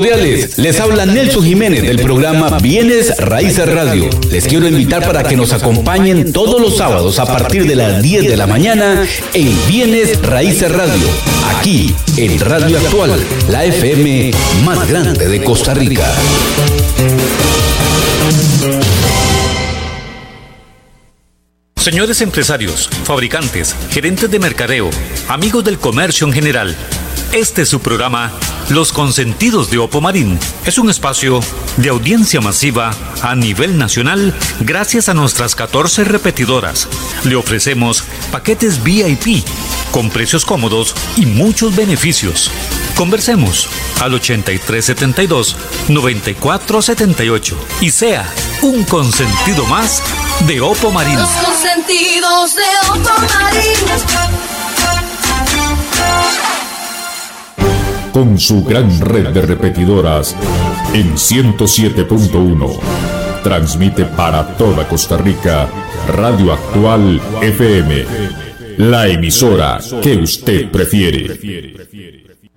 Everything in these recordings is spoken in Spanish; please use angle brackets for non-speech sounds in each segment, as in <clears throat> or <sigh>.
Les habla Nelson Jiménez del programa Bienes Raíces Radio. Les quiero invitar para que nos acompañen todos los sábados a partir de las 10 de la mañana en Bienes Raíces Radio, aquí en Radio Actual, la FM más grande de Costa Rica. Señores empresarios, fabricantes, gerentes de mercadeo, amigos del comercio en general, este es su programa Los Consentidos de Opomarín. Es un espacio de audiencia masiva a nivel nacional gracias a nuestras 14 repetidoras. Le ofrecemos paquetes VIP con precios cómodos y muchos beneficios. Conversemos al 8372-9478 y sea un consentido más de Opomarín. Los consentidos de con su gran red de repetidoras en 107.1. Transmite para toda Costa Rica Radio Actual FM, la emisora que usted prefiere.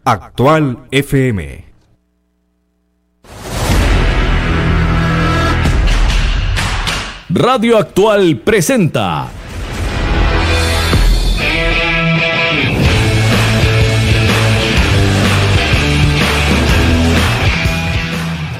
Actual FM. Radio Actual presenta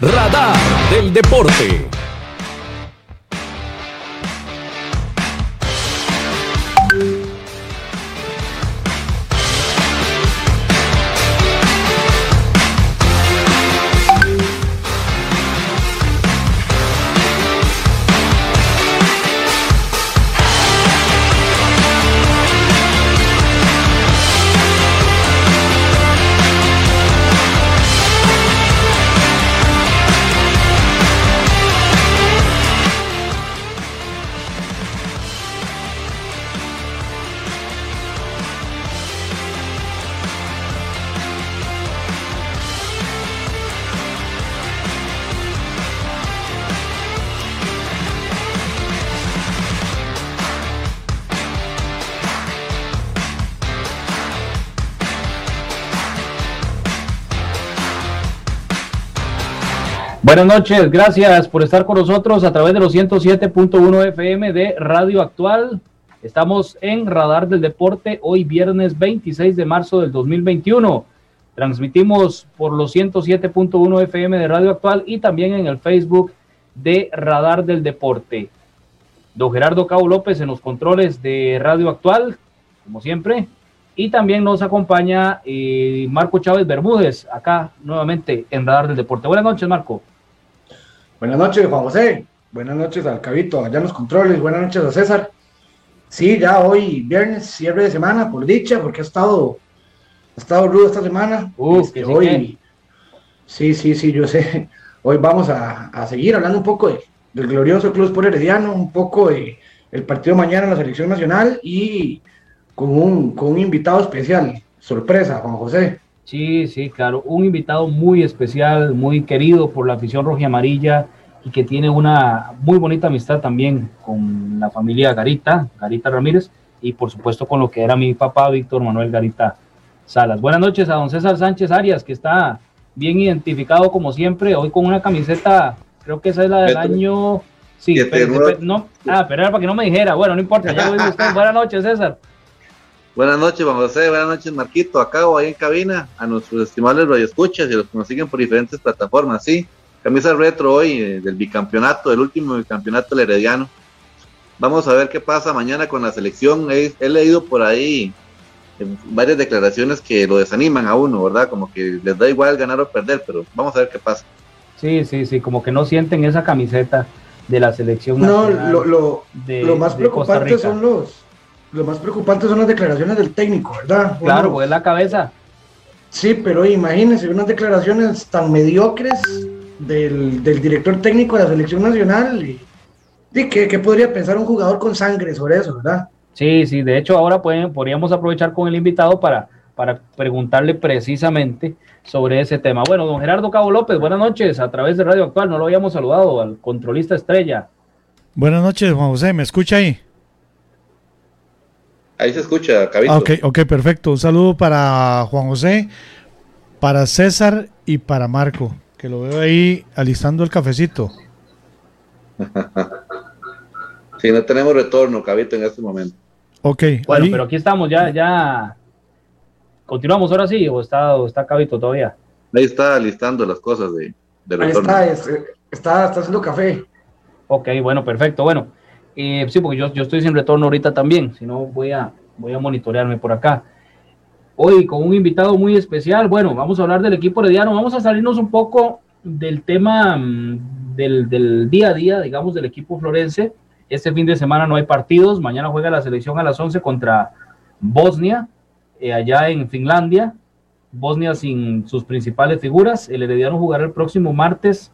Radar del Deporte. Buenas noches, gracias por estar con nosotros a través de los 107.1 FM de Radio Actual. Estamos en Radar del Deporte hoy viernes 26 de marzo del 2021. Transmitimos por los 107.1 FM de Radio Actual y también en el Facebook de Radar del Deporte. Don Gerardo Cabo López en los controles de Radio Actual, como siempre. Y también nos acompaña eh, Marco Chávez Bermúdez, acá nuevamente en Radar del Deporte. Buenas noches, Marco. Buenas noches, Juan José. Buenas noches al Cabito, allá en los controles. Buenas noches a César. Sí, ya hoy, viernes, cierre de semana, por dicha, porque ha estado, ha estado rudo esta semana. Este, hoy, sí, sí, sí, yo sé. Hoy vamos a, a seguir hablando un poco de, del glorioso Club Sport Herediano, un poco de el partido mañana en la selección nacional y con un, con un invitado especial. Sorpresa, Juan José. Sí, sí, claro. Un invitado muy especial, muy querido por la afición roja y amarilla y que tiene una muy bonita amistad también con la familia Garita, Garita Ramírez, y por supuesto con lo que era mi papá, Víctor Manuel Garita Salas. Buenas noches a don César Sánchez Arias, que está bien identificado como siempre, hoy con una camiseta, creo que esa es la del año... Sí, pero, no, ah, pero era para que no me dijera. Bueno, no importa, ya lo usted. <laughs> Buenas noches, César. Buenas noches, Juan José. Buenas noches, Marquito. Acá o ahí en cabina, a nuestros estimables radioescuchas y los que nos siguen por diferentes plataformas. Sí, camisa retro hoy eh, del bicampeonato, del último bicampeonato del Herediano. Vamos a ver qué pasa mañana con la selección. He, he leído por ahí varias declaraciones que lo desaniman a uno, ¿verdad? Como que les da igual ganar o perder, pero vamos a ver qué pasa. Sí, sí, sí, como que no sienten esa camiseta de la selección no, lo, lo, lo más preocupante son los lo más preocupante son las declaraciones del técnico, ¿verdad? Claro, pues es la cabeza. Sí, pero imagínense unas declaraciones tan mediocres del, director técnico de la selección nacional y, ¿qué, podría pensar un jugador con sangre sobre eso, verdad? Sí, sí, de hecho ahora pueden, podríamos aprovechar con el invitado para, para preguntarle precisamente sobre ese tema. Bueno, don Gerardo Cabo López, buenas noches a través de Radio Actual, no lo habíamos saludado al controlista estrella. Buenas noches, Juan José, ¿me escucha ahí? Ahí se escucha, Cabito. Ah, ok, ok, perfecto. Un saludo para Juan José, para César y para Marco, que lo veo ahí alistando el cafecito. <laughs> sí, no tenemos retorno, Cabito, en este momento. Ok. Bueno, pero aquí estamos, ya, ya. ¿Continuamos ahora sí o está, está Cabito todavía? Ahí está alistando las cosas de, retorno. Ahí está, está, está haciendo café. Ok, bueno, perfecto. Bueno, eh, sí, porque yo, yo estoy sin retorno ahorita también, si no voy a, voy a monitorearme por acá. Hoy con un invitado muy especial, bueno, vamos a hablar del equipo herediano, vamos a salirnos un poco del tema mm, del, del, día a día, digamos, del equipo florense. Este fin de semana no hay partidos, mañana juega la selección a las 11 contra Bosnia, eh, allá en Finlandia. Bosnia sin sus principales figuras. El Herediano jugará el próximo martes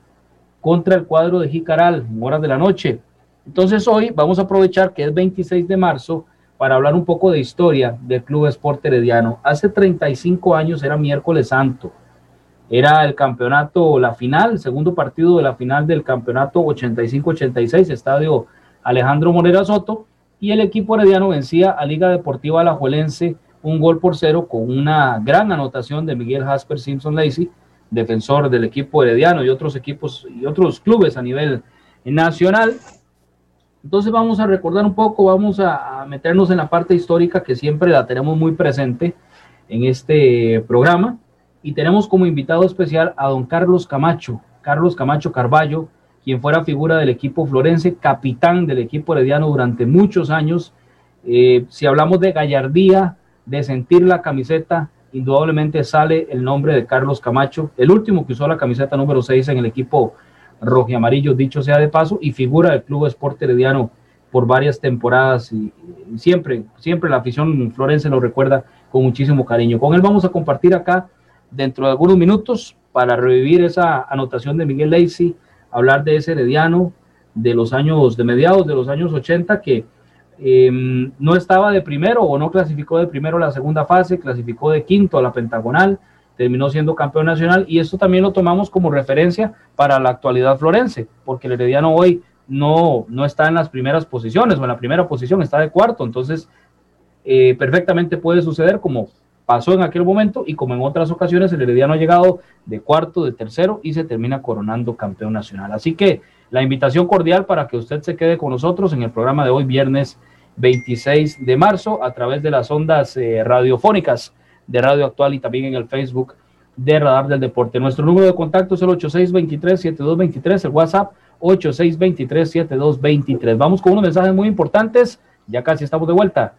contra el cuadro de Jicaral, horas de la noche. Entonces hoy vamos a aprovechar que es 26 de marzo para hablar un poco de historia del Club Esporte Herediano. Hace 35 años era miércoles santo. Era el campeonato, la final, segundo partido de la final del campeonato 85-86, estadio Alejandro Morera Soto, y el equipo herediano vencía a Liga Deportiva Alajuelense un gol por cero con una gran anotación de Miguel Jasper Simpson Lacey, defensor del equipo herediano y otros equipos y otros clubes a nivel nacional. Entonces vamos a recordar un poco, vamos a, meternos en la parte histórica que siempre la tenemos muy presente en este programa. Y tenemos como invitado especial a don Carlos Camacho, Carlos Camacho Carballo, quien fuera figura del equipo florense, capitán del equipo herediano durante muchos años. Eh, si hablamos de gallardía, de sentir la camiseta, indudablemente sale el nombre de Carlos Camacho, el último que usó la camiseta número 6 en el equipo rojo amarillo, dicho sea de paso, y figura del Club Esporte Herediano por varias temporadas y, siempre, siempre la afición florense lo recuerda con muchísimo cariño. Con él vamos a compartir acá dentro de algunos minutos para revivir esa anotación de Miguel Lacey, hablar de ese Herediano de los años, de mediados de los años 80 que em, no estaba de primero o no clasificó de primero la segunda fase, clasificó de quinto a la pentagonal, terminó siendo campeón nacional y esto también lo tomamos como referencia para la actualidad florense, porque el Herediano hoy no, no está en las primeras posiciones o en la primera posición, está de cuarto, entonces eh, perfectamente puede suceder como pasó en aquel momento y como en otras ocasiones el Herediano ha llegado de cuarto, de tercero y se termina coronando campeón nacional. Así que la invitación cordial para que usted se quede con nosotros en el programa de hoy, viernes 26 de marzo, a través de las ondas eh, radiofónicas de Radio Actual y también en el Facebook de Radar del Deporte. Nuestro número de contacto es el 8623-7223, el WhatsApp 8623-7223. Vamos con unos mensajes muy importantes, ya casi estamos de vuelta.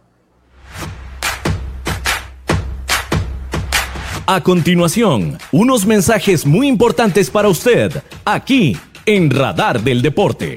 A continuación, unos mensajes muy importantes para usted, aquí en Radar del Deporte.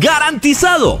¡Garantizado!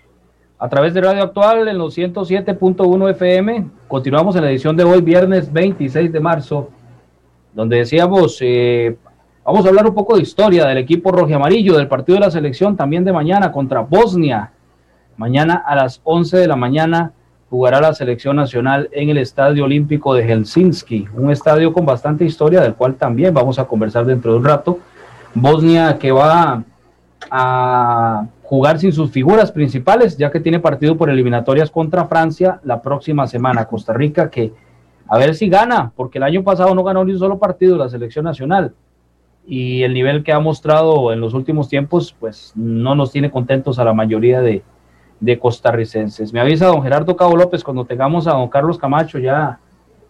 a través de Radio Actual en los 107.1 FM. Continuamos en la edición de hoy, viernes 26 de marzo, donde decíamos, eh, vamos a hablar un poco de historia del equipo rojo amarillo, del partido de la selección también de mañana contra Bosnia. Mañana a las 11 de la mañana jugará la selección nacional en el Estadio Olímpico de Helsinki, un estadio con bastante historia, del cual también vamos a conversar dentro de un rato. Bosnia que va a jugar sin sus figuras principales, ya que tiene partido por eliminatorias contra Francia la próxima semana. Costa Rica que a ver si gana, porque el año pasado no ganó ni un solo partido la selección nacional. Y el nivel que ha mostrado en los últimos tiempos, pues no nos tiene contentos a la mayoría de, de costarricenses. Me avisa don Gerardo Cabo López cuando tengamos a don Carlos Camacho ya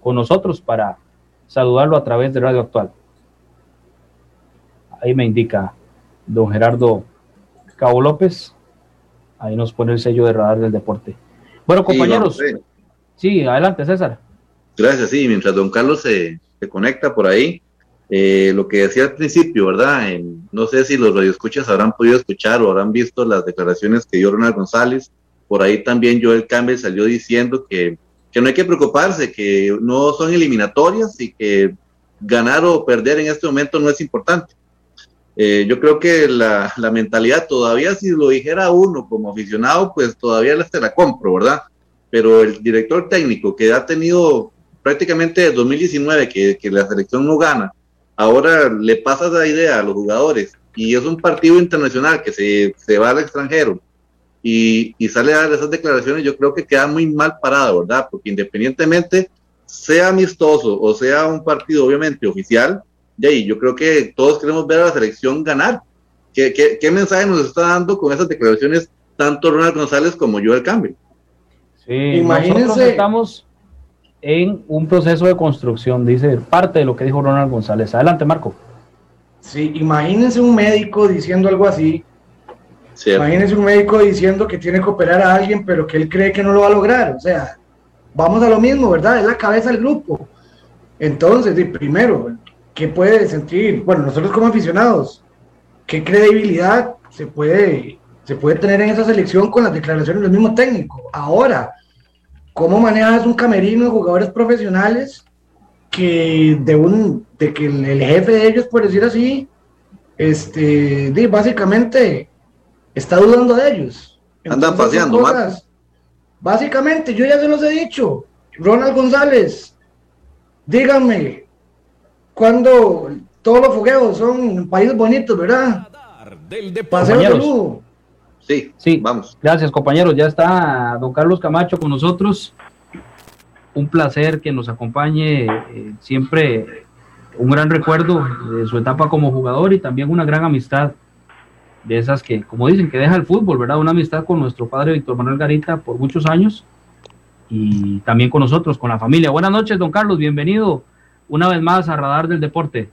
con nosotros para saludarlo a través de Radio Actual. Ahí me indica don Gerardo Cabo López. Ahí nos pone el sello de radar del deporte. Bueno, compañeros. Sí, adelante, César. Gracias, sí, mientras don Carlos se, conecta por ahí. Eh, lo que decía al principio, ¿verdad? no sé si los radioescuchas habrán podido escuchar o habrán visto las declaraciones que dio Ronald González. Por ahí también Joel Campbell salió diciendo que, que no hay que preocuparse, que no son eliminatorias y que ganar o perder en este momento no es importante. Eh, yo creo que la, la, mentalidad todavía, si lo dijera uno como aficionado, pues todavía se la compro, ¿verdad? Pero el director técnico que ha tenido prácticamente desde 2019 que, que la selección no gana, ahora le pasa la idea a los jugadores y es un partido internacional que se, se va al extranjero y, y, sale a dar esas declaraciones, yo creo que queda muy mal parado, ¿verdad? Porque independientemente sea amistoso o sea un partido obviamente oficial, y ahí yo creo que todos queremos ver a la selección ganar. ¿Qué, qué, mensaje nos está dando con esas declaraciones tanto Ronald González como Joel Campbell? Sí, imagínense. estamos en un proceso de construcción, dice parte de lo que dijo Ronald González. Adelante, Marco. Sí, imagínense un médico diciendo algo así. Imagínense un médico diciendo que tiene que operar a alguien, pero que él cree que no lo va a lograr. O sea, vamos a lo mismo, ¿verdad? Es la cabeza del grupo Entonces, primero, ¿qué puede sentir? Bueno, nosotros como aficionados, ¿qué credibilidad se puede, se puede tener en esa selección con las declaraciones del mismo técnico? Ahora, ¿cómo manejas un camerino de jugadores profesionales que de un de que el, jefe de ellos, por decir así, este, básicamente está dudando de ellos? Andan paseando, cosas, Básicamente, yo ya se los he dicho, Ronald González, díganme, cuando todos los fogueos son países bonitos, ¿verdad? Del Paseo Sí, sí, vamos. Gracias, compañeros. Ya está don Carlos Camacho con nosotros. Un placer que nos acompañe eh, siempre. Un gran recuerdo de su etapa como jugador y también una gran amistad de esas que, como dicen, que deja el fútbol, ¿verdad? Una amistad con nuestro padre Víctor Manuel Garita por muchos años y también con nosotros, con la familia. Buenas noches, don Carlos, bienvenido una vez más a Radar del Deporte.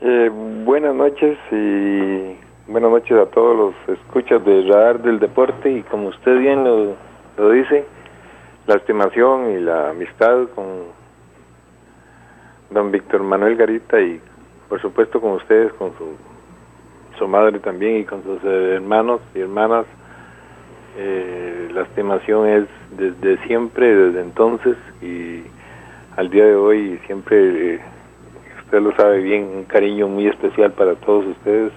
Eh, buenas noches y buenas noches a todos los escuchas de Radar del Deporte y como usted bien lo, lo dice, la estimación y la amistad con don Víctor Manuel Garita y por supuesto con ustedes, con su su madre también y con sus hermanos y hermanas. Eh, la estimación es desde siempre, desde entonces y al día de hoy siempre, eh, usted lo sabe bien, un cariño muy especial para todos ustedes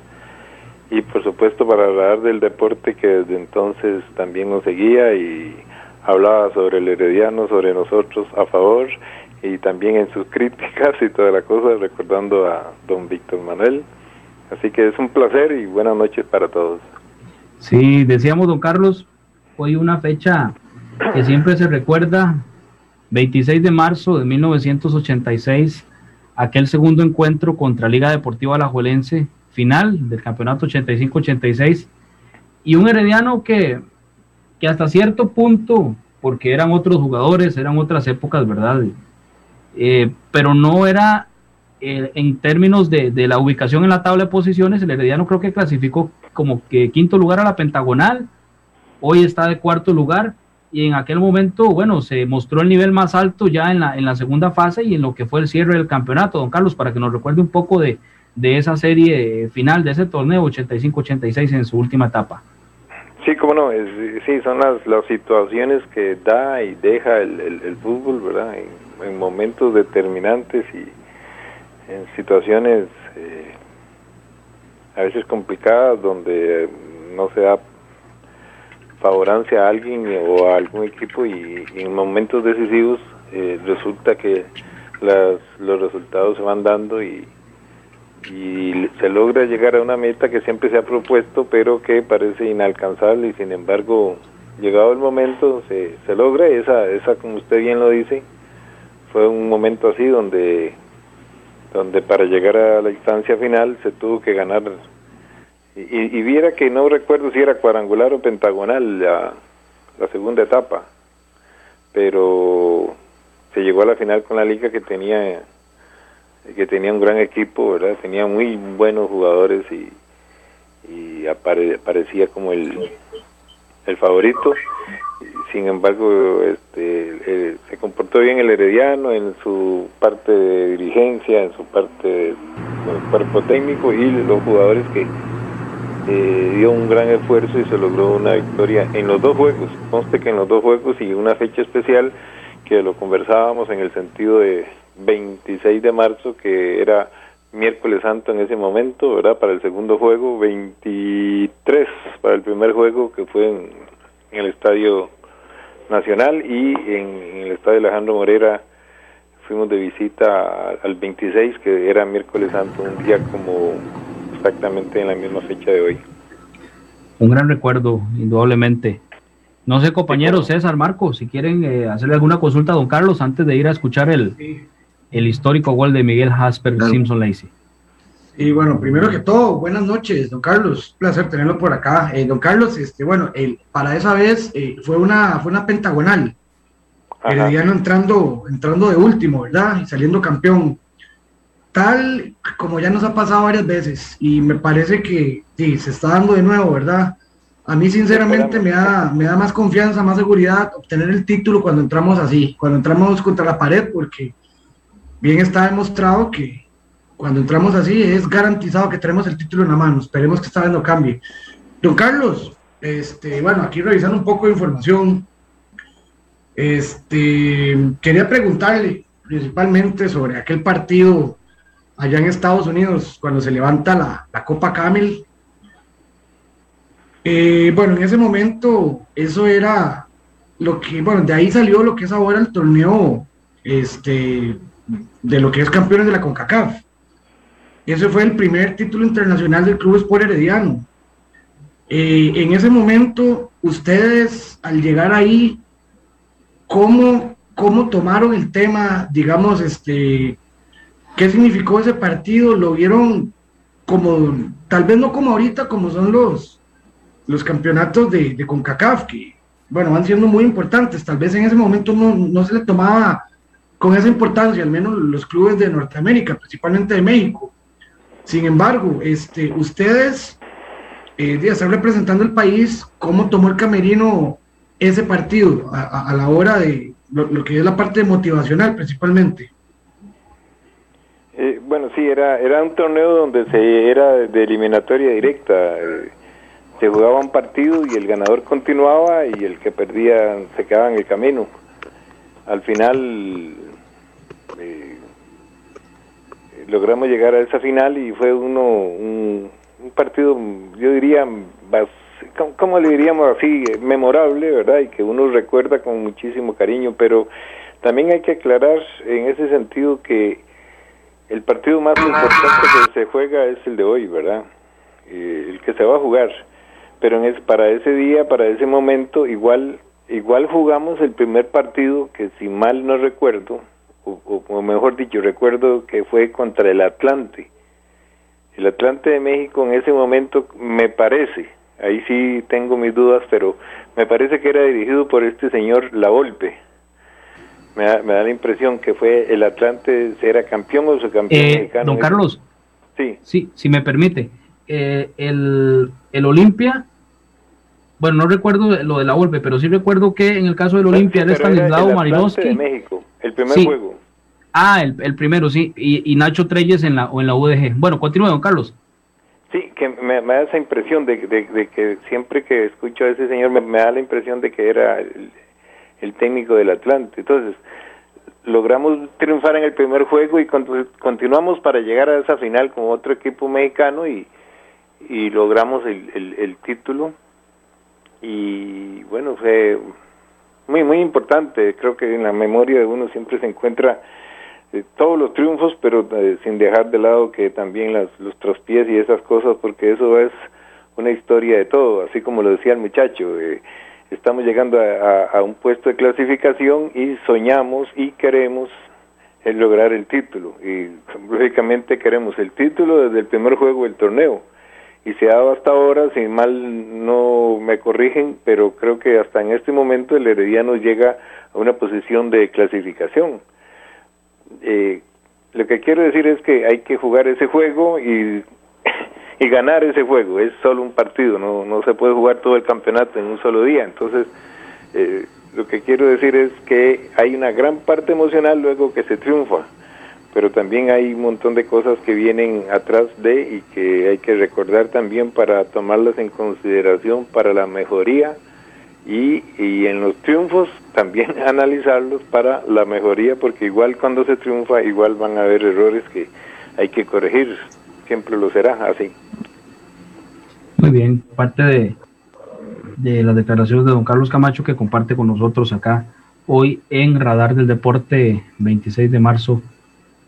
y por supuesto para hablar del deporte que desde entonces también nos seguía y hablaba sobre el herediano, sobre nosotros a favor y también en sus <laughs> críticas y toda la cosa, recordando a don Víctor Manuel Así que es un placer y buenas noches para todos. Sí, decíamos, don Carlos, hoy una fecha que siempre se recuerda, 26 de marzo de 1986, aquel segundo encuentro contra Liga Deportiva Alajuelense, final del campeonato 85-86, y un herediano que, que hasta cierto punto, porque eran otros jugadores, eran otras épocas, ¿verdad? Eh, pero no era eh, en términos de, la ubicación en la tabla de posiciones, el Herediano creo que clasificó como que quinto lugar a la pentagonal, hoy está de cuarto lugar y en aquel momento, bueno, se mostró el nivel más alto ya en la, en la segunda fase y en lo que fue el cierre del campeonato. Don Carlos, para que nos recuerde un poco de, esa serie final, de ese torneo 85-86 en su última etapa. Sí, cómo no, sí, son las, las situaciones que da y deja el, fútbol, ¿verdad? en momentos determinantes y, en situaciones eh, a veces complicadas donde no se da favorancia a alguien o a algún equipo y, en momentos decisivos eh, resulta que las, los resultados se van dando y, se logra llegar a una meta que siempre se ha propuesto pero que parece inalcanzable y sin embargo llegado el momento se, se logra. Esa, esa como usted bien lo dice fue un momento así donde donde para llegar a la instancia final se tuvo que ganar y, viera que no recuerdo si era cuadrangular o pentagonal la, segunda etapa pero se llegó a la final con la liga que tenía que tenía un gran equipo verdad tenía muy buenos jugadores y, y aparecía como el el favorito. Sin embargo este, eh, se comportó bien el Herediano en su parte de dirigencia, en su parte del cuerpo técnico y los jugadores que eh, dio un gran esfuerzo y se logró una victoria en los dos juegos. Conste que en los dos juegos y una fecha especial que lo conversábamos en el sentido de 26 de marzo, que era miércoles santo en ese momento, ¿verdad? Para el segundo juego, 23 para el primer juego que fue en el estadio Nacional y en, el estadio Alejandro Morera fuimos de visita al 26, que era miércoles santo, un día como exactamente en la misma fecha de hoy. Un gran recuerdo, indudablemente. No sé, compañero César, Marco, si quieren eh, hacerle alguna consulta a don Carlos antes de ir a escuchar el, el histórico gol de Miguel Hasper Simpson Lacey. Y bueno, primero que todo, buenas noches, don Carlos. Un placer tenerlo por acá. Eh, don Carlos, este, bueno, el, para esa vez eh, fue, una, fue una pentagonal. Herediano entrando, entrando de último, ¿verdad? Y saliendo campeón. Tal como ya nos ha pasado varias veces. Y me parece que sí, se está dando de nuevo, ¿verdad? A mí, sinceramente, me da, me da más confianza, más seguridad obtener el título cuando entramos así, cuando entramos contra la pared, porque bien está demostrado que cuando entramos así es garantizado que tenemos el título en la mano. Esperemos que esta vez no cambie. Don Carlos, este, bueno, aquí revisando un poco de información, este, quería preguntarle principalmente sobre aquel partido allá en Estados Unidos cuando se levanta la, la Copa Camel. Eh, bueno, en ese momento eso era lo que, bueno, de ahí salió lo que es ahora el torneo este, de lo que es campeones de la CONCACAF. Ese fue el primer título internacional del Club Sport Herediano. Eh, en ese momento, ustedes al llegar ahí, ¿cómo, ¿cómo tomaron el tema? Digamos, este, ¿qué significó ese partido? ¿Lo vieron como, tal vez no como ahorita, como son los, los campeonatos de, CONCACAF, que, bueno, van siendo muy importantes. Tal vez en ese momento no, no se le tomaba con esa importancia, al menos los clubes de Norteamérica, principalmente de México. Sin embargo, este, ustedes, eh, de estar representando el país, ¿cómo tomó el camerino ese partido a, la hora de lo, que es la parte motivacional principalmente? Eh, bueno, sí, era, era un torneo donde se era de eliminatoria directa. Eh, se jugaba un partido y el ganador continuaba y el que perdía se quedaba en el camino. Al final eh, logramos llegar a esa final y fue uno un, partido, yo diría, ¿cómo, le diríamos así? Memorable, ¿verdad? Y que uno recuerda con muchísimo cariño, pero también hay que aclarar en ese sentido que el partido más importante que se juega es el de hoy, ¿verdad? Eh, el que se va a jugar. Pero en es, para ese día, para ese momento, igual, igual jugamos el primer partido que si mal no recuerdo, o, mejor dicho, recuerdo que fue contra el Atlante. El Atlante de México en ese momento me parece, ahí sí tengo mis dudas, pero me parece que era dirigido por este señor La Volpe. Me da, me da la impresión que fue el Atlante, era campeón o subcampeón eh, mexicano. Don Carlos, sí. sí, si me permite, eh, el, el Olimpia bueno, no recuerdo lo de la Volpe, pero sí recuerdo que en el caso del Olimpia era Stanislao Marinowski. de México, el primer juego. Ah, el, primero, sí, y, Nacho Treyes en la, o en la UDG. Bueno, continúe, don Carlos. Sí, que me, da esa impresión de, que siempre que escucho a ese señor me, da la impresión de que era el, técnico del Atlante. Entonces, logramos triunfar en el primer juego y continuamos para llegar a esa final con otro equipo mexicano y, y logramos el, el título y bueno, fue muy, muy importante. Creo que en la memoria de uno siempre se encuentra eh, todos los triunfos, pero eh, sin dejar de lado que también las, los traspiés y esas cosas, porque eso es una historia de todo, así como lo decía el muchacho. Eh, estamos llegando a, un puesto de clasificación y soñamos y queremos lograr el título. Y lógicamente queremos el título desde el primer juego del torneo y se ha dado hasta ahora, si mal no me corrigen, pero creo que hasta en este momento el Herediano llega a una posición de clasificación. Eh, lo que quiero decir es que hay que jugar ese juego y, y ganar ese juego. Es solo un partido, no, no se puede jugar todo el campeonato en un solo día. Entonces, eh, lo que quiero decir es que hay una gran parte emocional luego que se triunfa pero también hay un montón de cosas que vienen atrás de y que hay que recordar también para tomarlas en consideración para la mejoría y, y en los triunfos también <laughs> analizarlos para la mejoría porque igual cuando se triunfa igual van a haber errores que hay que corregir, siempre lo será así. Muy bien, parte de, de las declaraciones de don Carlos Camacho que comparte con nosotros acá hoy en Radar del Deporte 26 de marzo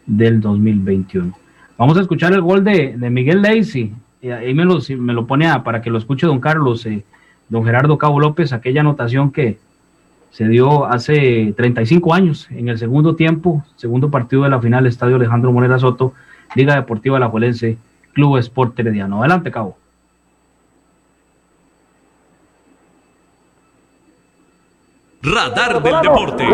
del 2021. Vamos a escuchar el gol de, Miguel Lacey. Ahí me lo, me lo pone para que lo escuche don Carlos, eh, don Gerardo Cabo López, aquella anotación que se dio hace 35 años en el segundo tiempo, segundo partido de la final, Estadio Alejandro Morera Soto, Liga Deportiva La Juelense, Club Sport Herediano. Adelante, Cabo. Radar del Deporte.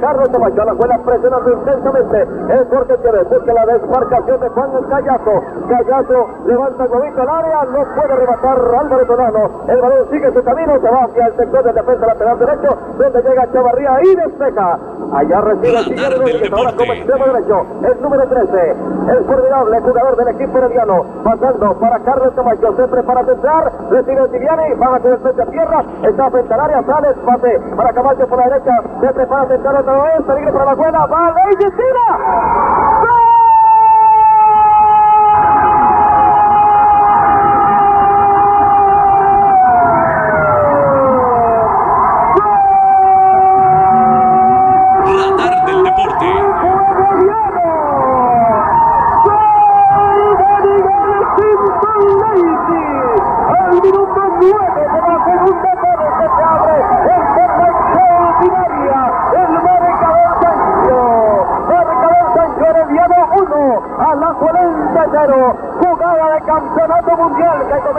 Carlos Camacho, la juega presionando intensamente. El corte que busca la desmarcación de Juan Callazo. Callazo levanta el huevito al área, no puede rematar Álvaro Tonano. El balón sigue su camino, se va hacia el sector de defensa lateral derecho, donde llega Chavarría y despeja. Allá recibe del Rodríguez, ahora como extremo derecho, el número 13, el formidable jugador del equipo herediano, pasando para Carlos Camacho, se prepara a centrar, recibe Tibiani, baja con el frente a tierra, está frente al área, sale, pase para Camacho por la derecha, se prepara a centrar otra vez, peligro para la buena, va y tira.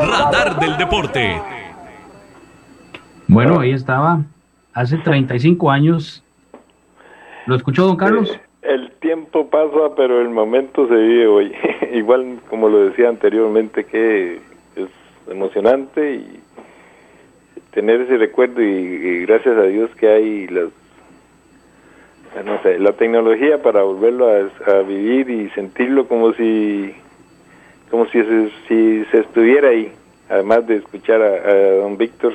Radar del Deporte. Bueno, ahí estaba. Hace 35 años. ¿Lo escuchó, don Carlos? Eh, El tiempo pasa, pero el momento se vive hoy. <laughs> Igual, como lo decía anteriormente, que es emocionante y tener ese recuerdo y, y gracias a Dios que hay las no sé, la tecnología para volverlo a, a vivir y sentirlo como si como si se, si se estuviera ahí, además de escuchar a, don Víctor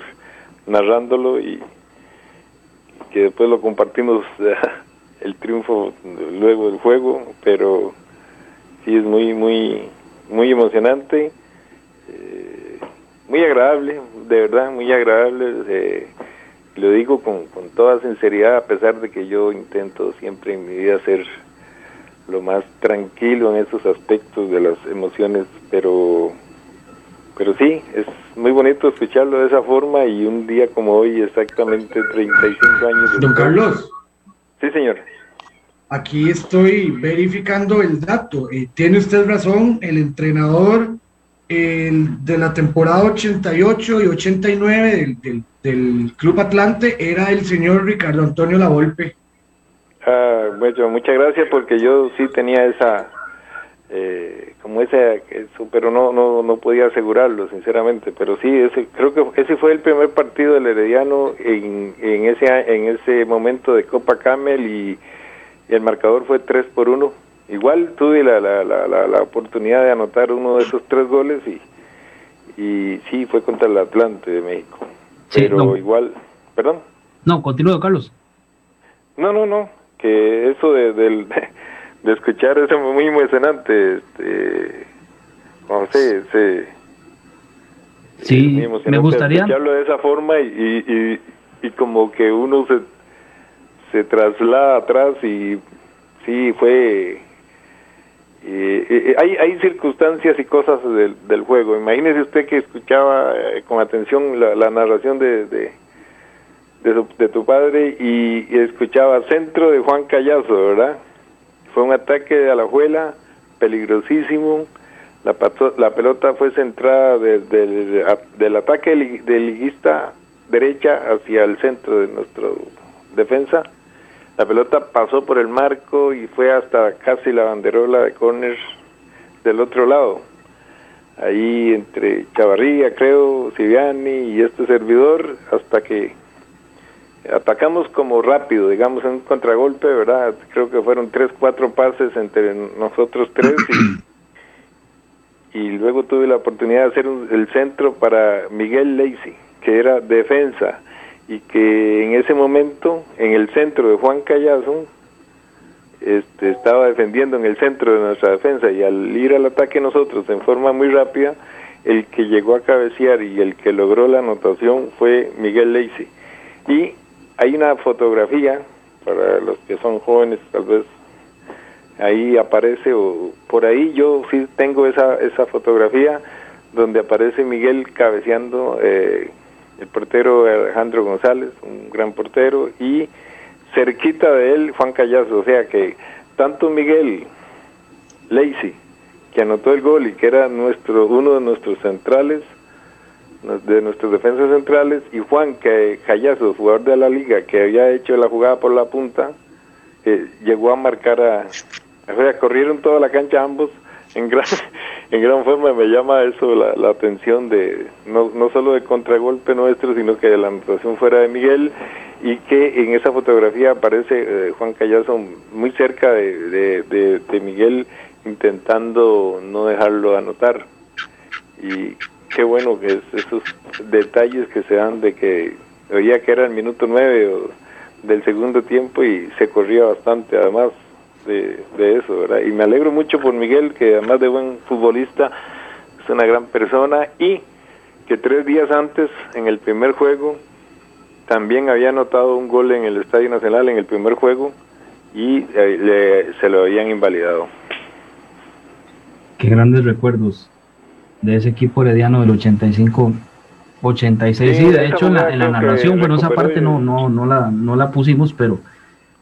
narrándolo y que después lo compartimos <laughs> el triunfo luego del juego, pero sí es muy muy muy emocionante, eh, muy agradable, de verdad muy agradable. eh, lo digo con, con toda sinceridad, a pesar de que yo intento siempre en mi vida ser lo más tranquilo en esos aspectos de las emociones, pero pero sí, es muy bonito escucharlo de esa forma y un día como hoy, exactamente 35 años Don Carlos, Sí, señor. aquí estoy verificando el dato. Eh, tiene usted razón, el entrenador el de la temporada 88 y 89 del, del, del Club Atlante era el señor Ricardo Antonio Lavolpe. Ah, bueno, muchas gracias porque yo sí tenía esa, eh, como ese, eso, pero no, no, no podía asegurarlo, sinceramente. Pero sí, ese, creo que ese fue el primer partido del Herediano en, en ese, en ese momento de Copa Camel y, y el marcador fue 3 por 1. Igual tuve la, la, la, la, la oportunidad de anotar uno de esos tres goles y, y sí, fue contra el Atlante de México. Sí, Pero no. igual, perdón. No, continúe, don Carlos. No, no, no, que eso de, del- <laughs> de escuchar eso es muy emocionante, este, no sé, se, Sí, emocionante me gustaría. escucharlo de esa forma y, y, y, y como que uno se, se traslada atrás y sí, fue... eh, eh, hay, hay circunstancias y cosas del, del juego. Imagínese usted que escuchaba eh, con atención la, la narración de, de, de, su- de tu padre y, escuchaba centro de Juan Callazo, ¿verdad? Fue un ataque de Alajuela, peligrosísimo. La, pato- la pelota fue centrada de- del- a- del ataque del, liguista derecha hacia el centro de nuestra defensa. La pelota pasó por el marco y fue hasta casi la banderola de córner del otro lado. Ahí entre Chavarría, creo, Siviani y este servidor, hasta que atacamos como rápido, digamos, en un contragolpe, ¿verdad? Creo que fueron tres, cuatro pases entre nosotros tres y, <clears throat> y luego tuve la oportunidad de hacer un- el centro para Miguel Lacey, que era defensa y que en ese momento, en el centro de Juan Callazo, este, estaba defendiendo en el centro de nuestra defensa y al ir al ataque nosotros en forma muy rápida, el que llegó a cabecear y el que logró la anotación fue Miguel Lacey. Y hay una fotografía, para los que son jóvenes tal vez, ahí aparece, o por ahí yo sí tengo esa, esa fotografía donde aparece Miguel cabeceando, eh, el portero Alejandro González, un gran portero, y cerquita de él Juan Callazo, o sea que tanto Miguel Lacey, que anotó el gol y que era nuestro uno de nuestros centrales, de nuestros defensas centrales, y Juan que Callazo, jugador de la liga, que había hecho la jugada por la punta, eh, llegó a marcar a, corrieron toda la cancha ambos en gran, <laughs> en gran forma me llama eso la, atención de no, no solo de contragolpe nuestro, sino que de la anotación fuera de Miguel y que en esa fotografía aparece eh, Juan Callazo muy cerca de, de, de Miguel intentando no dejarlo anotar. Y qué bueno que es esos detalles que se dan de que oía que era el minuto nueve o del segundo tiempo y se corría bastante además de, de eso, ¿verdad? Y me alegro mucho por Miguel, que además de buen futbolista, es una gran persona y que tres días antes, en el primer juego, también había anotado un gol en el Estadio Nacional en el primer juego y eh, le- se lo habían invalidado. Qué grandes recuerdos de ese equipo herediano del 85, 86. Sí, Sí, de hecho en la, en narración, bueno, esa parte y- no, no, no, la, no la pusimos, pero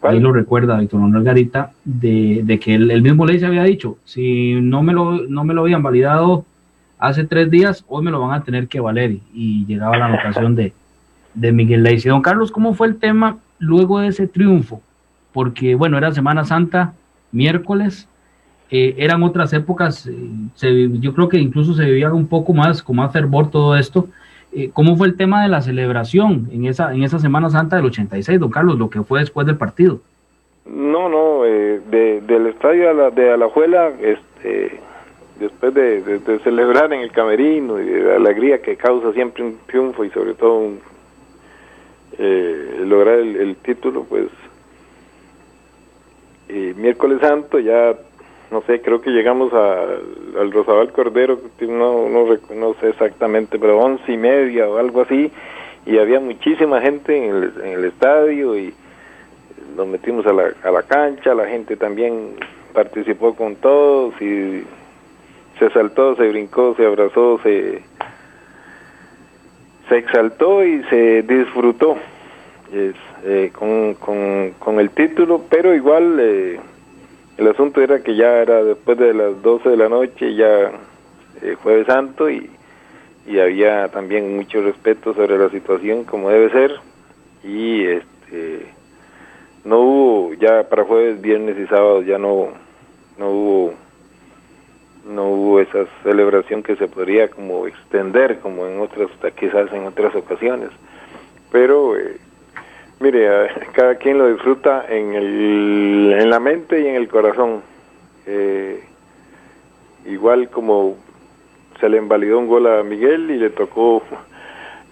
ahí lo recuerda Víctor Manuel Garita, de, de que él, él mismo ley se había dicho, si no me, lo, no me lo habían validado hace tres días, hoy me lo van a tener que valer. Y, y llegaba la anotación de, de Miguel Leice. Don Carlos, ¿cómo fue el tema luego de ese triunfo? Porque, bueno, era Semana Santa, miércoles, eh, eran otras épocas, eh, se- yo creo que incluso se vivía un poco más, con más fervor todo esto. Eh, ¿Cómo fue el tema de la celebración en esa, en esa Semana Santa del 86, don Carlos, lo que fue después del partido? No, no, eh, de, del estadio la, de Alajuela, este, después de, celebrar en el camerino y de la alegría que causa siempre un triunfo y sobre todo un, lograr el, el título, pues miércoles santo ya, no sé, creo que llegamos a, al Rosabal Cordero, no, no, no sé exactamente, pero once y media o algo así, y había muchísima gente en el, en el estadio y nos metimos a la, a la cancha, la gente también participó con todos y se saltó, se brincó, se abrazó, se, se exaltó y se disfrutó es, eh, con, con, con el título, pero igual eh, el asunto era que ya era después de las 12 de la noche, ya eh, jueves santo y, y había también mucho respeto sobre la situación como debe ser y este no hubo ya para jueves, viernes y sábado ya no no hubo no hubo esa celebración que se podría como extender como en otras quizás en otras ocasiones. Pero eh, mire a- cada quien lo disfruta en el en la mente y en el corazón Eh, igual como se le invalidó un gol a Miguel y le tocó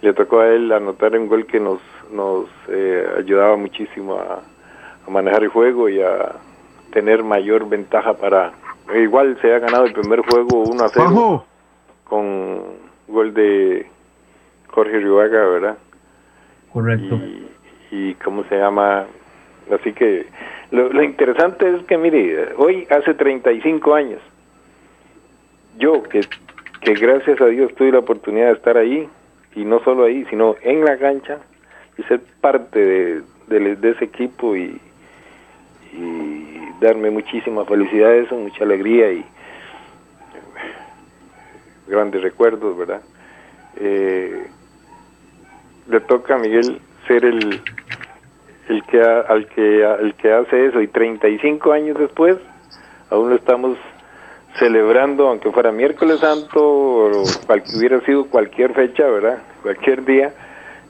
le tocó a él anotar un gol que nos nos eh, ayudaba muchísimo a, a manejar el juego y a tener mayor ventaja para igual se ha ganado el primer juego 1 a 0 con gol de Jorge Rivaga, ¿verdad? Correcto. y cómo se llama. Así que lo, lo interesante es que mire hoy hace 35 años yo que que gracias a Dios tuve la oportunidad de estar ahí y no solo ahí sino en la cancha y ser parte de, ese equipo y, y darme muchísima felicidad eso mucha alegría y grandes recuerdos verdad Eh, le toca a Miguel ser el el que al que al que hace eso. Y 35 años después aún lo estamos celebrando aunque fuera miércoles santo o cual hubiera sido cualquier fecha verdad cualquier día.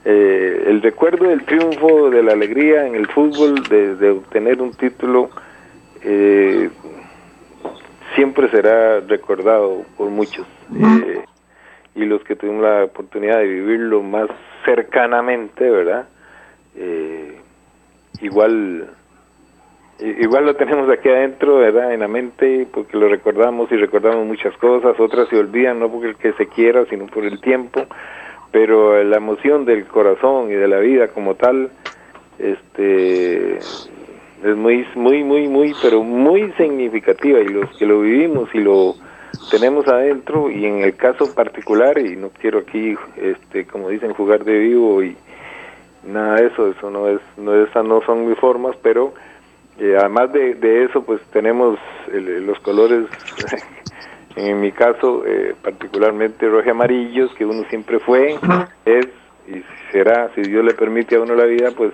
Eh, el recuerdo del triunfo de la alegría en el fútbol de, de obtener un título eh, siempre será recordado por muchos. Eh, y los que tuvimos la oportunidad de vivirlo más cercanamente verdad eh, igual igual lo tenemos aquí adentro, ¿verdad? En la mente, porque lo recordamos y recordamos muchas cosas, otras se olvidan, no porque el que se quiera, sino por el tiempo, pero la emoción del corazón y de la vida como tal, este, es muy, muy, muy, muy, pero muy significativa y los que lo vivimos y lo tenemos adentro y en el caso particular, y no quiero aquí, este, como dicen, jugar de vivo y nada de eso, eso no es, no esas no son mis formas, pero eh, además de, de eso, pues tenemos el- los colores <laughs> En mi caso, eh, particularmente rojo y amarillos, que uno siempre fue, es y será, si Dios le permite a uno la vida, pues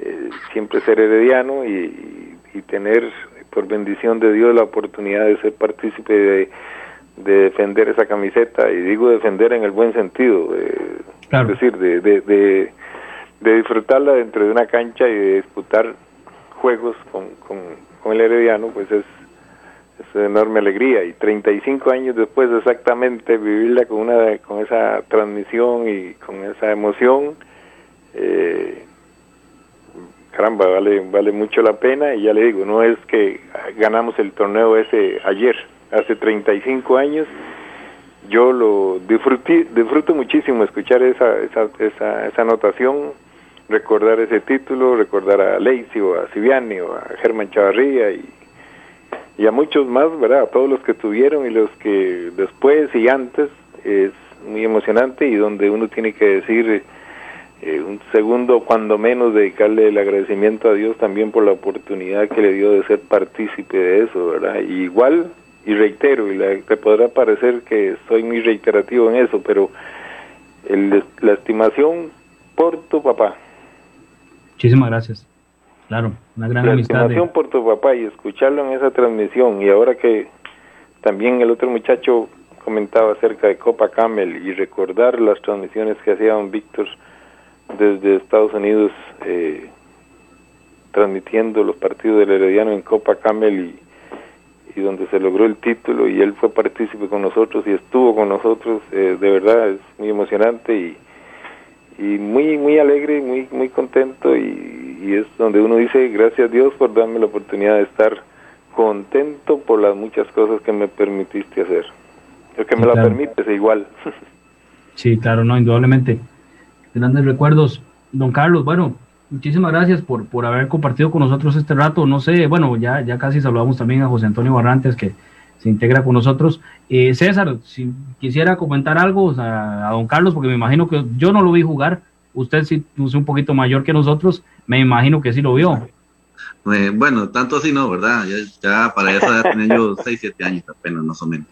eh, siempre ser herediano y, y, tener por bendición de Dios la oportunidad de ser partícipe de, de defender esa camiseta y digo defender en el buen sentido, es decir, de, de, de, de, disfrutarla dentro de una cancha y de disputar juegos con, con, con el herediano, pues es es una enorme alegría. Y 35 años después exactamente vivirla con una con esa transmisión y con esa emoción eh, caramba vale vale mucho la pena y ya le digo no es que ganamos el torneo ese ayer hace 35 años yo lo disfruté disfruto muchísimo escuchar esa esa esa, esa anotación recordar ese título recordar a Leisi o a Siviani o a Germán Chavarría y y a muchos más, ¿verdad? A todos los que tuvieron y los que después y antes es muy emocionante y donde uno tiene que decir eh, un segundo, cuando menos, dedicarle el agradecimiento a Dios también por la oportunidad que le dio de ser partícipe de eso, ¿verdad? Y igual, y reitero, y le, podrá parecer que soy muy reiterativo en eso, pero el, la estimación por tu papá. Muchísimas gracias. Claro, una gran la amistad. estimación por tu papá y escucharlo en esa transmisión. Y ahora que también el otro muchacho comentaba acerca de Copa Camel y recordar las transmisiones que hacía don Víctor desde Estados Unidos, eh, transmitiendo los partidos del Herediano en Copa Camel y, y, donde se logró el título y él fue partícipe con nosotros y estuvo con nosotros, eh, de verdad es muy emocionante y, y muy muy alegre, muy muy contento y, y, es donde uno dice gracias a Dios por darme la oportunidad de estar contento por las muchas cosas que me permitiste hacer. El que me la permites igual. <laughs> sí, claro, no, indudablemente. Grandes recuerdos. Don Carlos, bueno, muchísimas gracias por, por haber compartido con nosotros este rato. No sé, bueno, ya, ya casi saludamos también a José Antonio Barrantes, que se integra con nosotros. Eh, César, si quisiera comentar algo a don Carlos, porque me imagino que yo no lo vi jugar, usted sí es un poquito mayor que nosotros, me imagino que sí lo vio. Eh, bueno, tanto así no, ¿verdad? Ya, ya para esa edad tenía yo 6, 7 años apenas, más o menos.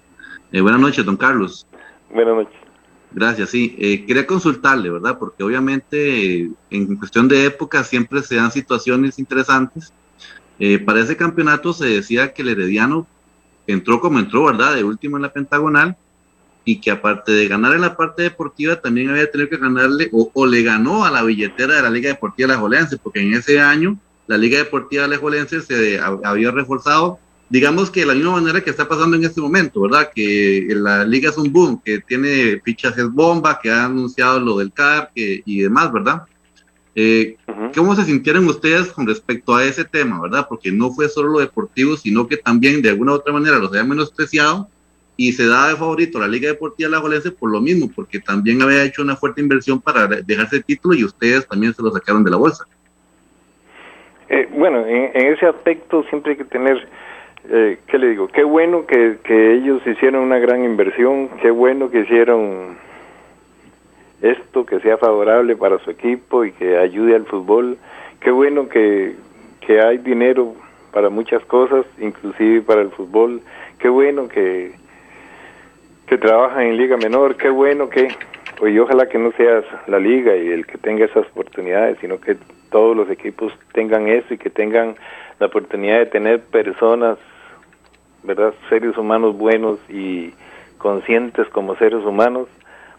Eh, buenas noches, don Carlos. Buenas noches. Gracias, sí. Eh, quería consultarle, ¿verdad? Porque obviamente eh, en cuestión de época siempre se dan situaciones interesantes. Eh, para ese campeonato se decía que el Herediano entró como entró, ¿verdad? De último en la pentagonal y que aparte de ganar en la parte deportiva también había tenido que ganarle o, o le ganó a la billetera de la Liga Deportiva Alajuelense, porque en ese año la Liga Deportiva Alajuelense se había reforzado, digamos que de la misma manera que está pasando en este momento, ¿verdad? Que la Liga es un boom, que tiene fichajes bomba, que ha anunciado lo del CAR que, y demás, ¿verdad? Eh, uh -huh. ¿Cómo se sintieron ustedes con respecto a ese tema, verdad? Porque no fue solo lo deportivo, sino que también de alguna u otra manera los había menospreciado y se daba de favorito a la Liga Deportiva Alajuelense por lo mismo, porque también había hecho una fuerte inversión para dejarse el título y ustedes también se lo sacaron de la bolsa. Eh, bueno, en, en, ese aspecto siempre hay que tener, eh, ¿qué le digo? Qué bueno que, que ellos hicieron una gran inversión, qué bueno que hicieron esto que sea favorable para su equipo y que ayude al fútbol. Qué bueno que, que hay dinero para muchas cosas, inclusive para el fútbol. Qué bueno que, que trabajan en liga menor. Qué bueno que, y ojalá que no seas la liga y el que tenga esas oportunidades, sino que todos los equipos tengan eso y que tengan la oportunidad de tener personas, ¿verdad? Seres humanos buenos y conscientes como seres humanos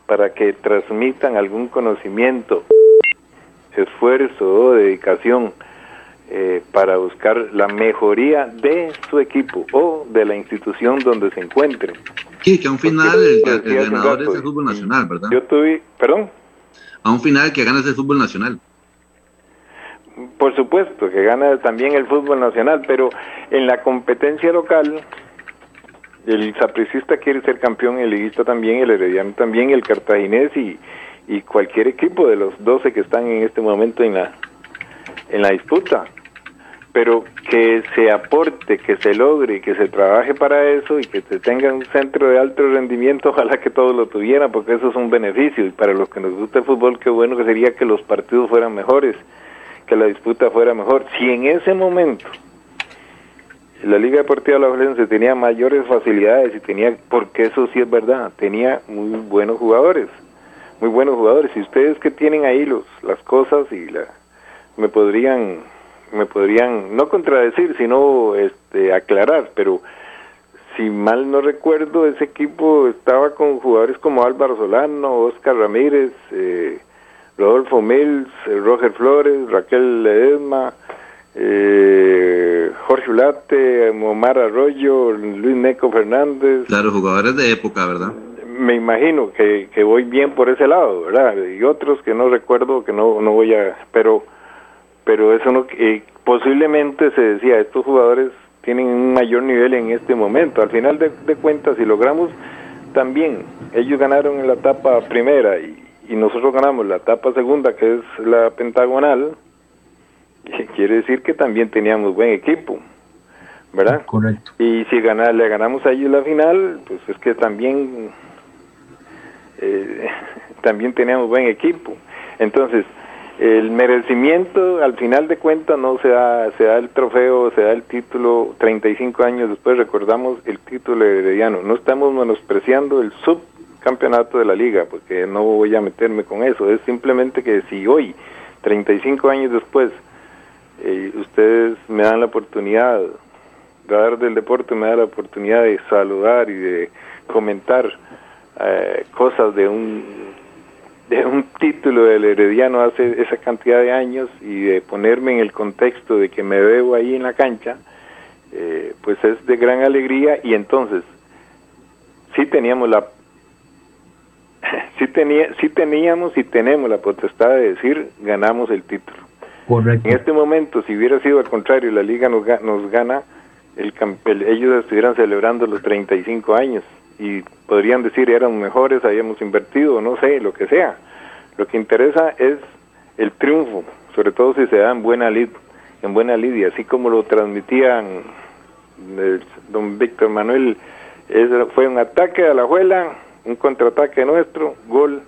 para que transmitan algún conocimiento, esfuerzo o dedicación eh, para buscar la mejoría de su equipo o de la institución donde se encuentren. Sí, que a un final el, el, el ganador es el fútbol nacional, ¿verdad? Yo tuve, perdón. A un final que gana es el fútbol nacional. Por supuesto, que gana también el fútbol nacional, pero en la competencia local el sapricista quiere ser campeón, el liguista también, el herediano también, el cartaginés y, y cualquier equipo de los 12 que están en este momento en la, en la disputa. Pero que se aporte, que se logre, que se trabaje para eso y que se tenga un centro de alto rendimiento, <laughs> ojalá que todos lo tuvieran, porque eso es un beneficio. Y para los que nos gusta el fútbol, qué bueno que sería que los partidos fueran mejores, que la disputa fuera mejor. Si en ese momento la Liga Deportiva de la Valencia tenía mayores facilidades y tenía, porque eso sí es verdad, tenía muy buenos jugadores, muy buenos jugadores. Y ustedes que tienen ahí los, las cosas y la, me podrían, me podrían no contradecir, sino este, aclarar, pero si mal no recuerdo, ese equipo estaba con jugadores como Álvaro Solano, Oscar Ramírez, eh, Rodolfo Mills, eh, Roger Flores, Raquel Ledesma, eh, Jorge Ulate, Omar Arroyo, Luis Neco Fernández. Claro, jugadores de época, ¿verdad? Me imagino que, que voy bien por ese lado, ¿verdad? Y otros que no recuerdo, que no, no voy a... Pero, pero eso no... Eh, posiblemente se decía, estos jugadores tienen un mayor nivel en este momento. Al final de, de cuentas, si logramos también, ellos ganaron en la etapa primera y, y nosotros ganamos la etapa segunda, que es la pentagonal, <laughs> quiere decir que también teníamos buen equipo, ¿verdad? Correcto. Y si ganar, le ganamos a ellos la final, pues es que también eh, <laughs> también teníamos buen equipo. Entonces, el merecimiento, al final de cuentas, no se da, se da el trofeo, se da el título, 35 años después recordamos el título herediano. No estamos menospreciando el subcampeonato de la liga, porque no voy a meterme con eso. Es simplemente que si hoy, 35 años después, eh, ustedes me dan la oportunidad, Radar del Deporte me da la oportunidad de saludar y de comentar eh, cosas de un de un título del Herediano hace esa cantidad de años y de ponerme en el contexto de que me veo ahí en la cancha, eh, pues es de gran alegría y entonces sí teníamos la <laughs> sí tenía sí teníamos y tenemos la potestad de decir ganamos el título Correcto. en este momento, si hubiera sido al contrario, la liga nos, nos gana, el, el- ellos estuvieran celebrando los 35 años y podrían decir eran mejores, habíamos invertido, no sé, lo que sea. Lo que interesa es el triunfo, sobre todo si se da en buena lid, en buena lid, y así como lo transmitían el don Víctor Manuel, es- fue un ataque a la juela, un contraataque nuestro, gol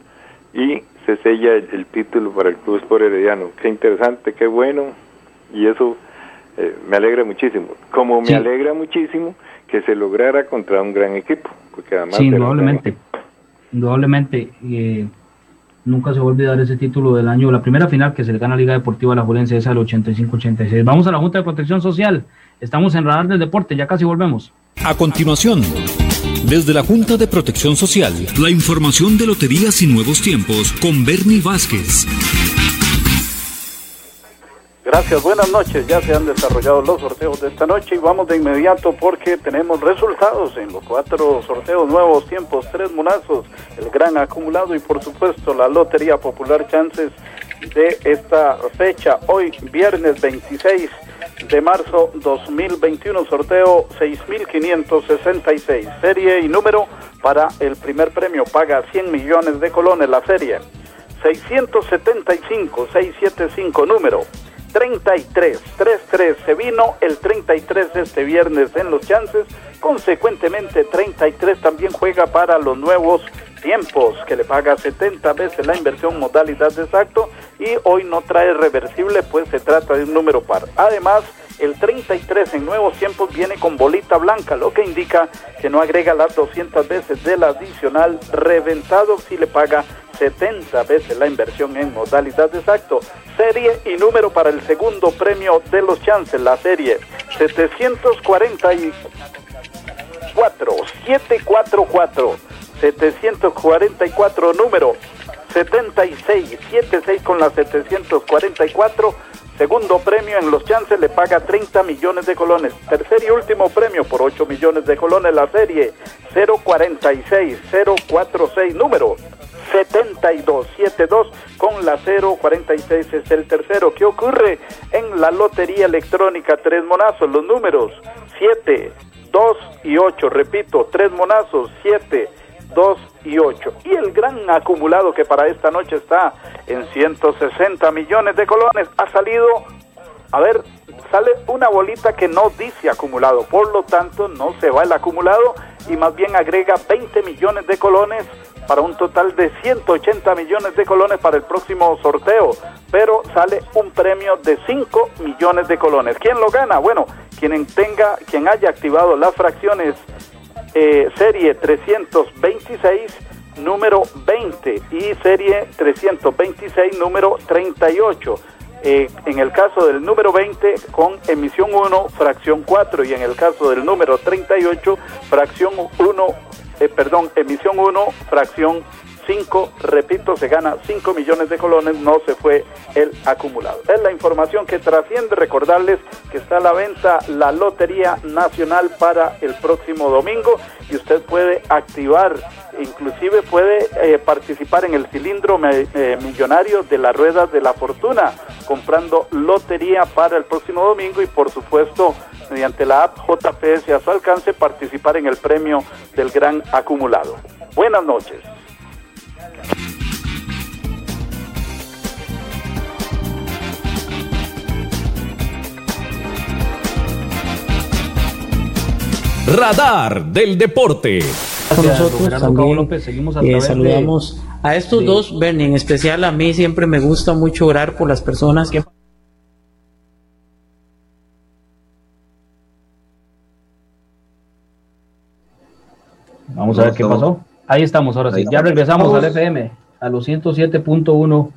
y se sella el, el título para el Club Sport Herediano. Qué interesante, qué bueno, y eso eh, me alegra muchísimo. Como me Sí. alegra muchísimo que se lograra contra un gran equipo, porque además Sí, gran indudablemente. Indudablemente. eh, nunca se va a olvidar ese título del año, la primera final que se le gana a Liga Deportiva La Juelense es al 85-86. Vamos a la Junta de Protección Social. Estamos en Radar del Deporte, ya casi volvemos. A continuación, desde la Junta de Protección Social, la información de Loterías y Nuevos Tiempos con Bernie Vázquez. Gracias, buenas noches. Ya se han desarrollado los sorteos de esta noche y vamos de inmediato porque tenemos resultados en los cuatro sorteos nuevos tiempos, tres monazos, el gran acumulado y por supuesto la Lotería Popular Chances de esta fecha. Hoy, viernes 26 de marzo 2021, sorteo 6566. Serie y número para el primer premio. Paga 100 millones de colones la serie. 675, 675 número. 33, 33 se vino el 33 este viernes en los chances, consecuentemente 33 también juega para los nuevos tiempos que le paga 70 veces la inversión modalidad de exacto y hoy no trae reversible pues se trata de un número par. Además el 33 en nuevos tiempos viene con bolita blanca, lo que indica que no agrega las 200 veces del adicional reventado si le paga 70 veces la inversión en modalidad exacto. Serie y número para el segundo premio de los chances, la serie 744 744 744 número 76 76 con la 744 Segundo premio en los chances le paga 30 millones de colones. Tercer y último premio por 8 millones de colones la serie 046 046 número 7272 con la 046 es el tercero. ¿Qué ocurre en la lotería electrónica? Tres monazos, los números 7, 2 y 8. Repito, tres monazos, 7, 2 y 8. Y el gran acumulado que para esta noche está en 160 millones de colones ha salido, a ver, sale una bolita que no dice acumulado, por lo tanto no se va el acumulado y más bien agrega 20 millones de colones para un total de 180 millones de colones para el próximo sorteo, pero sale un premio de 5 millones de colones. ¿Quién lo gana? Bueno, quien tenga, quien haya activado las fracciones eh, serie 326 número 20 y serie 326 número 38. Eh, en el caso del número 20 con emisión 1, fracción 4 y en el caso del número 38, fracción 1, eh, perdón, emisión 1, fracción 5, repito, se gana 5 millones de colones, no se fue el acumulado. Es la información que trasciende, recordarles que está a la venta la Lotería Nacional para el próximo domingo y usted puede activar, inclusive puede eh, participar en el cilindro eh, millonario de las ruedas de la fortuna, comprando lotería para el próximo domingo y por supuesto mediante la app JPS a su alcance participar en el premio del gran acumulado. Buenas noches. Radar del Deporte. Con nosotros también eh, saludamos a estos dos, Bernie, en especial a mí siempre me gusta mucho orar por las personas que Vamos a ver qué pasó. Ahí estamos, ahora sí. Ya regresamos al FM, a los 107.1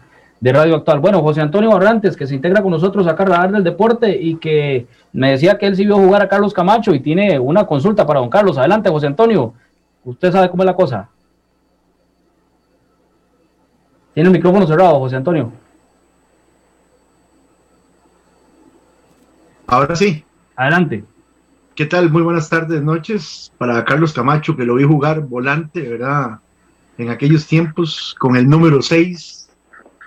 de Radio Actual. Bueno, José Antonio Barrantes, que se integra con nosotros acá a Radar del Deporte y que me decía que él sí vio jugar a Carlos Camacho y tiene una consulta para don Carlos. Adelante, José Antonio. Usted sabe cómo es la cosa. Tiene el micrófono cerrado, José Antonio. Ahora sí. Adelante. ¿Qué tal? Muy buenas tardes, noches. Para Carlos Camacho, que lo vi jugar volante, ¿verdad? En aquellos tiempos, con el número 6,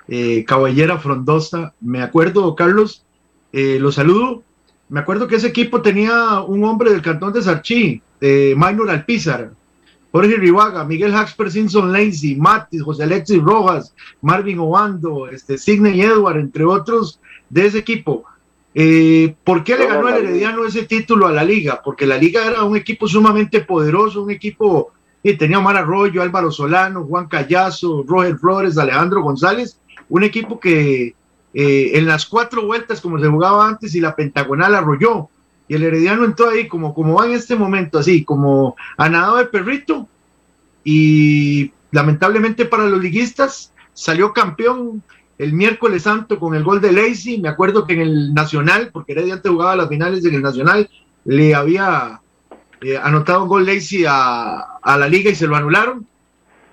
eh, Caballera Frondosa. Me acuerdo, Carlos, eh, lo saludo. Me acuerdo que ese equipo tenía un hombre del cantón de Sarchi, de Minor Alpizar, Jorge Rivaga, Miguel Haxper, Simpson Lacey, Matis, José Alexis Rojas, Marvin Obando, este, Sidney Edward, entre otros de ese equipo. Eh, ¿Por qué le ganó el Herediano ese título a la liga? Porque la liga era un equipo sumamente poderoso, un equipo que tenía Omar Arroyo, Álvaro Solano, Juan Callazo, Roger Flores, Alejandro González, un equipo que eh, en las cuatro vueltas como se jugaba antes y la pentagonal arrolló. Y el Herediano entró ahí como, como va en este momento, así como a nadado de perrito. Y lamentablemente para los liguistas salió campeón el miércoles santo con el gol de Lacey. Me acuerdo que en el Nacional, porque Heredia antes jugaba las finales en el Nacional, le había eh, anotado un gol Lacey a, a, la liga y se lo anularon.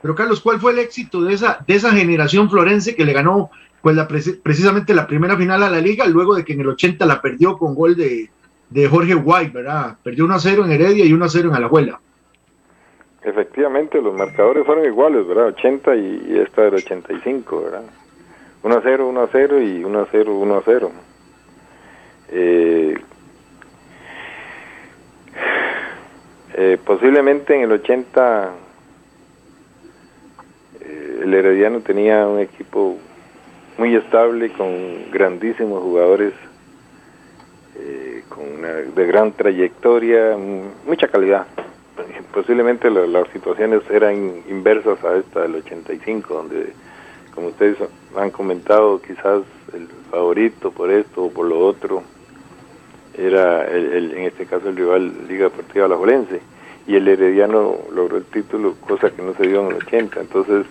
Pero Carlos, ¿cuál fue el éxito de esa, de esa generación florense que le ganó pues la, precisamente la primera final a la liga, luego de que en el 80 la perdió con gol de, de Jorge White, ¿verdad? Perdió 1-0 en Heredia y 1-0 en Alajuela. Efectivamente, los marcadores fueron iguales, ¿verdad? 80 y, y esta del 85, ¿verdad? 1 a 0, 1 a 0 y 1 a 0, 1 a 0. Eh, eh, posiblemente en el 80 eh, el Herediano tenía un equipo muy estable con grandísimos jugadores eh, con una, de gran trayectoria, mucha calidad. Posiblemente la, las situaciones eran inversas a esta del 85, donde como ustedes han comentado, quizás el favorito por esto o por lo otro era el, en este caso el rival Liga Deportiva Alajuelense y el Herediano logró el título, cosa que no se dio en el 80. Entonces,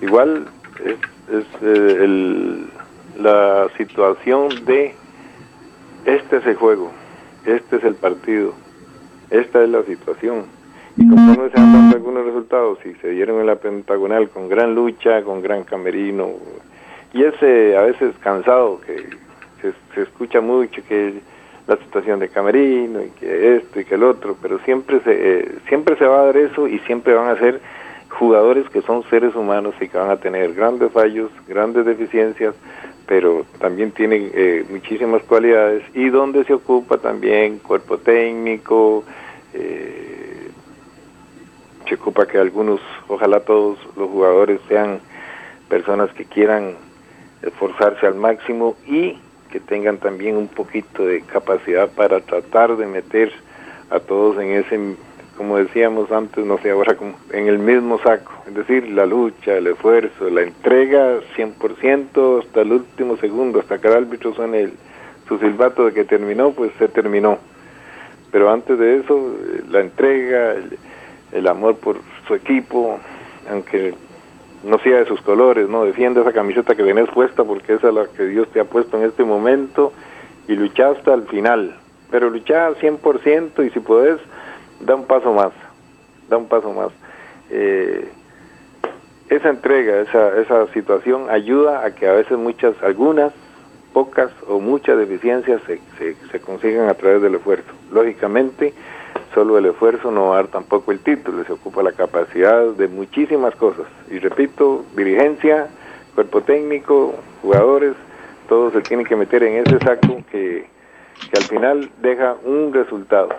igual es, es eh, el, la situación de este es el juego, este es el partido, esta es la situación. Y conforme se han dado algunos resultados y se dieron en la pentagonal con gran lucha, con gran camerino, y ese a veces cansado que se, escucha mucho que la situación de camerino y que esto y que el otro, pero siempre se, eh, siempre se va a dar eso y siempre van a ser jugadores que son seres humanos y que van a tener grandes fallos, grandes deficiencias, pero también tienen eh, muchísimas cualidades y donde se ocupa también cuerpo técnico, eh, se ocupa que algunos, ojalá todos los jugadores sean personas que quieran esforzarse al máximo y que tengan también un poquito de capacidad para tratar de meter a todos en ese como decíamos antes, no sé, ahora como en el mismo saco. Es decir, la lucha, el esfuerzo, la entrega 100% hasta el último segundo, hasta que el árbitro suene el, su silbato de que terminó, pues se terminó. Pero antes de eso, la entrega, el, amor por su equipo, aunque no sea de sus colores, no defiende esa camiseta que tenés puesta porque esa es la que Dios te ha puesto en este momento y lucha hasta el final. Pero lucha al 100% y si podés, da un paso más, da un paso más. Eh, esa entrega, esa, esa situación ayuda a que a veces muchas, algunas, pocas o muchas deficiencias se, se, consigan a través del esfuerzo. Lógicamente, solo el esfuerzo no va a dar tampoco el título, se ocupa la capacidad de muchísimas cosas. Y repito, dirigencia, cuerpo técnico, jugadores, todos se tienen que meter en ese saco que, que al final deja un resultado.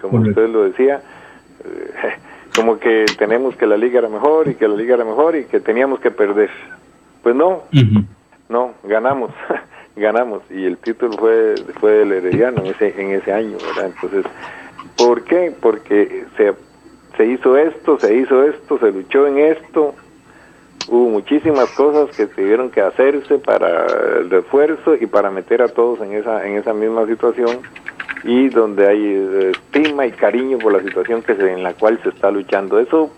Como usted lo decía, eh, <laughs> como que tenemos que la liga era mejor y que la liga era mejor y que teníamos que perder. Pues no, no, ganamos, <laughs> ganamos y el título fue fue del Herediano en ese en ese año, ¿verdad? Entonces, ¿por qué? Porque se se hizo esto, se hizo esto, se luchó en esto, hubo muchísimas cosas que tuvieron que hacerse para el refuerzo y para meter a todos en esa en esa misma situación y donde hay eh, estima y cariño por la situación que se, en la cual se está luchando. Eso,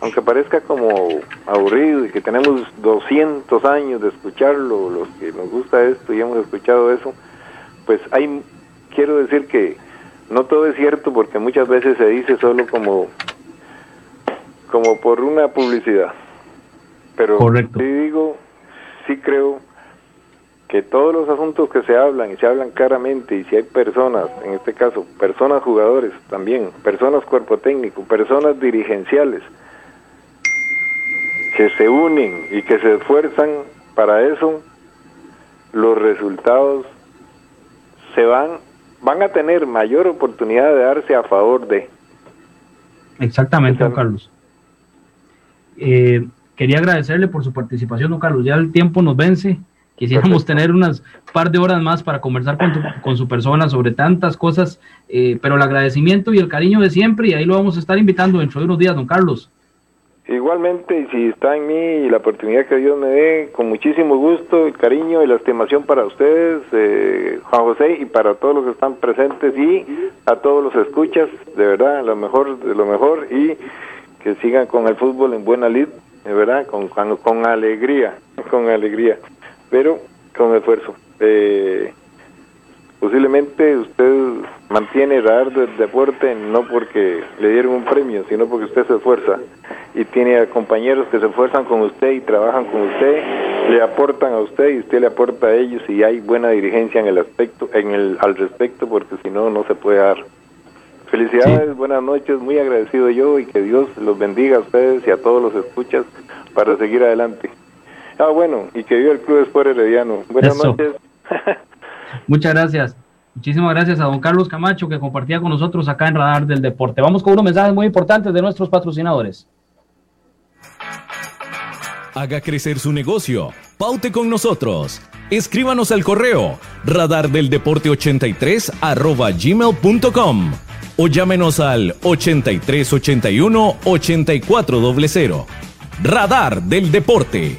aunque parezca como aburrido y que tenemos 200 años de escucharlo, los que nos gusta esto y hemos escuchado eso, pues hay, quiero decir que no todo es cierto porque muchas veces se dice solo como, como por una publicidad. Pero sí digo, sí creo que todos los asuntos que se hablan y se hablan claramente y si hay personas, en este caso personas jugadores también, personas cuerpo técnico, personas dirigenciales que se unen y que se esfuerzan para eso, los resultados se van van a tener mayor oportunidad de darse a favor de. Exactamente, don Carlos. Eh, quería agradecerle por su participación, don Carlos. Ya el tiempo nos vence. Quisiéramos tener unas par de horas más para conversar con, con su persona sobre tantas cosas, eh, pero el agradecimiento y el cariño de siempre, y ahí lo vamos a estar invitando dentro de unos días, don Carlos. Igualmente, y si está en mí y la oportunidad que Dios me dé, con muchísimo gusto, el cariño y la estimación para ustedes, eh, Juan José, y para todos los que están presentes y a todos los escuchas, de verdad, lo mejor de lo mejor y que sigan con el fútbol en buena lid, de verdad, con, con, con alegría, con alegría pero con esfuerzo. Eh, posiblemente usted mantiene radar del deporte no porque le dieron un premio, sino porque usted se esfuerza y tiene compañeros que se esfuerzan con usted y trabajan con usted, le aportan a usted y usted le aporta a ellos y hay buena dirigencia en el aspecto, en el al respecto, porque si no no se puede dar. Felicidades, buenas noches, muy agradecido yo y que Dios los bendiga a ustedes y a todos los escuchas para seguir adelante. Ah, bueno, y que viva el Club Sport Herediano. Buenas noches. <laughs> Muchas gracias. Muchísimas gracias a don Carlos Camacho que compartía con nosotros acá en Radar del Deporte. Vamos con unos mensajes muy importantes de nuestros patrocinadores. Haga crecer su negocio. Paute con nosotros. Escríbanos al correo radardeldeporte83 arroba gmail.com o llámenos al 8381 8400. Radar del Deporte.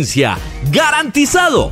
¡Garantizado!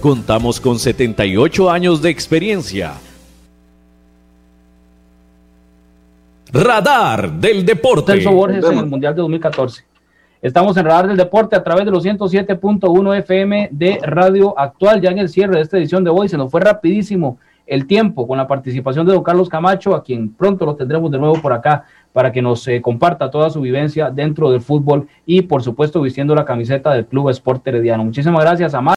Contamos con 78 años de experiencia. Radar del Deporte. Celso Borges en el Mundial de 2014. Estamos en Radar del Deporte a través de los 107.1 FM de Radio Actual. Ya en el cierre de esta edición de hoy se nos fue rapidísimo el tiempo con la participación de don Carlos Camacho, a quien pronto lo tendremos de nuevo por acá para que nos eh, comparta toda su vivencia dentro del fútbol y por supuesto vistiendo la camiseta del Club Sport Herediano. Muchísimas gracias a